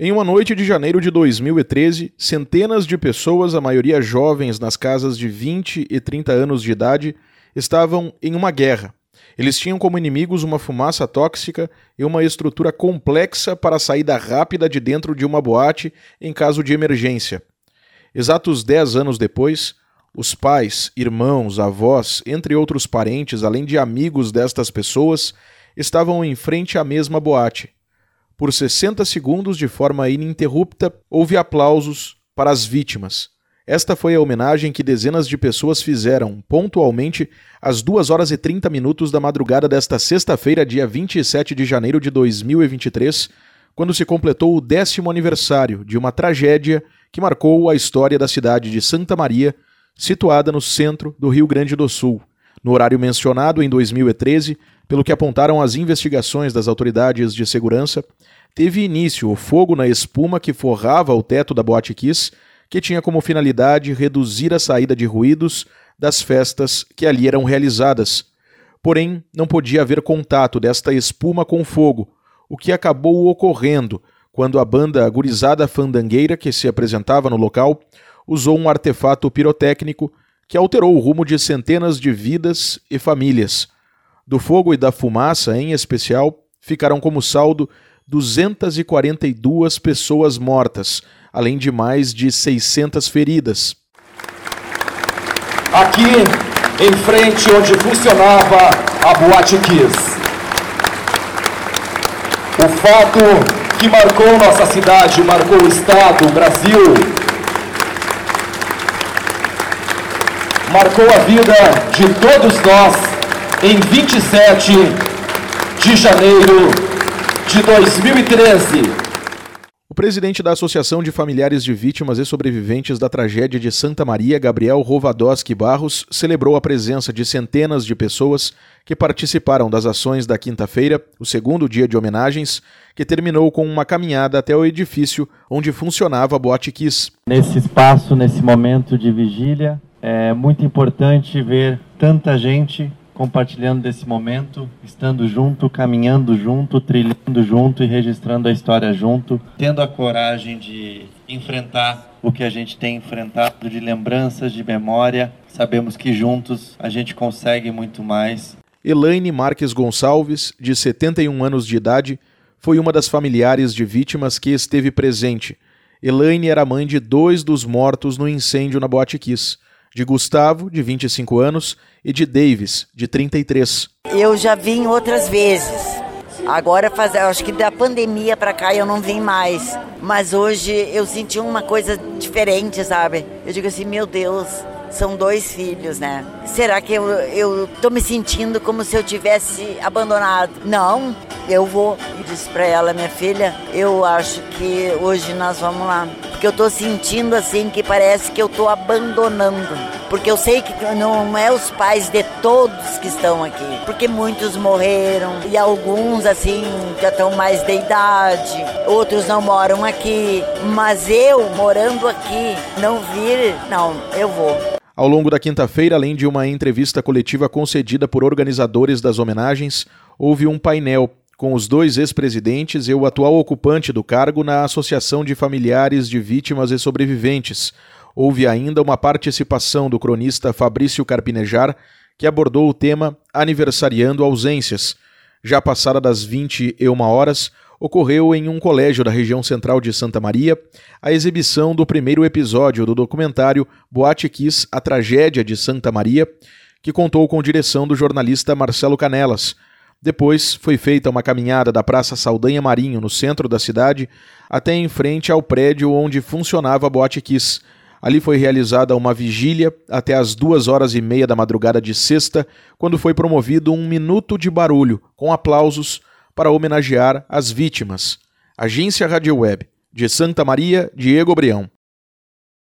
Em uma noite de janeiro de 2013, centenas de pessoas, a maioria jovens nas casas de 20 e 30 anos de idade, estavam em uma guerra. Eles tinham como inimigos uma fumaça tóxica e uma estrutura complexa para saída rápida de dentro de uma boate em caso de emergência. Exatos dez anos depois, os pais, irmãos, avós, entre outros parentes, além de amigos destas pessoas, estavam em frente à mesma boate por 60 segundos, de forma ininterrupta, houve aplausos para as vítimas. Esta foi a homenagem que dezenas de pessoas fizeram, pontualmente, às 2 horas e 30 minutos da madrugada desta sexta-feira, dia 27 de janeiro de 2023, quando se completou o décimo aniversário de uma tragédia que marcou a história da cidade de Santa Maria, situada no centro do Rio Grande do Sul. No horário mencionado, em 2013, pelo que apontaram as investigações das autoridades de segurança, teve início o fogo na espuma que forrava o teto da Boate Kiss, que tinha como finalidade reduzir a saída de ruídos das festas que ali eram realizadas. Porém, não podia haver contato desta espuma com fogo, o que acabou ocorrendo quando a banda Gurizada Fandangueira, que se apresentava no local, usou um artefato pirotécnico que alterou o rumo de centenas de vidas e famílias. Do fogo e da fumaça, em especial, ficaram como saldo 242 pessoas mortas, além de mais de 600 feridas. Aqui, em frente onde funcionava a Boate Kiss. O fato que marcou nossa cidade, marcou o Estado, o Brasil, marcou a vida de todos nós em 27 de janeiro de 2013. O presidente da Associação de Familiares de Vítimas e Sobreviventes da Tragédia de Santa Maria, Gabriel Rovadowski Barros, celebrou a presença de centenas de pessoas que participaram das ações da quinta-feira, o segundo dia de homenagens, que terminou com uma caminhada até o edifício onde funcionava a Boate Kiss. Nesse espaço, nesse momento de vigília, é muito importante ver tanta gente compartilhando desse momento, estando junto, caminhando junto, trilhando junto e registrando a história junto, tendo a coragem de enfrentar o que a gente tem enfrentado de lembranças, de memória. Sabemos que juntos a gente consegue muito mais. Elaine Marques Gonçalves, de 71 anos de idade, foi uma das familiares de vítimas que esteve presente. Elaine era mãe de dois dos mortos no incêndio na Boate Kiss de Gustavo, de 25 anos, e de Davis, de 33. Eu já vim outras vezes. Agora, faz, acho que da pandemia para cá eu não vim mais. Mas hoje eu senti uma coisa diferente, sabe? Eu digo assim, meu Deus, são dois filhos, né? Será que eu, eu tô me sentindo como se eu tivesse abandonado? Não, eu vou. E disse para ela, minha filha, eu acho que hoje nós vamos lá. Porque eu tô sentindo assim que parece que eu tô abandonando. Porque eu sei que não é os pais de todos que estão aqui. Porque muitos morreram e alguns assim já estão mais de idade, outros não moram aqui. Mas eu morando aqui, não vir, não, eu vou. Ao longo da quinta-feira, além de uma entrevista coletiva concedida por organizadores das homenagens, houve um painel com os dois ex-presidentes e o atual ocupante do cargo na Associação de Familiares de Vítimas e Sobreviventes. Houve ainda uma participação do cronista Fabrício Carpinejar, que abordou o tema Aniversariando Ausências. Já passada das 21 horas, ocorreu em um colégio da região central de Santa Maria a exibição do primeiro episódio do documentário Boate Kiss, a tragédia de Santa Maria, que contou com direção do jornalista Marcelo Canelas. Depois foi feita uma caminhada da Praça Saldanha Marinho, no centro da cidade, até em frente ao prédio onde funcionava a Boate Kiss. Ali foi realizada uma vigília até as duas horas e meia da madrugada de sexta, quando foi promovido um minuto de barulho, com aplausos, para homenagear as vítimas. Agência Rádio Web, de Santa Maria, Diego Brião.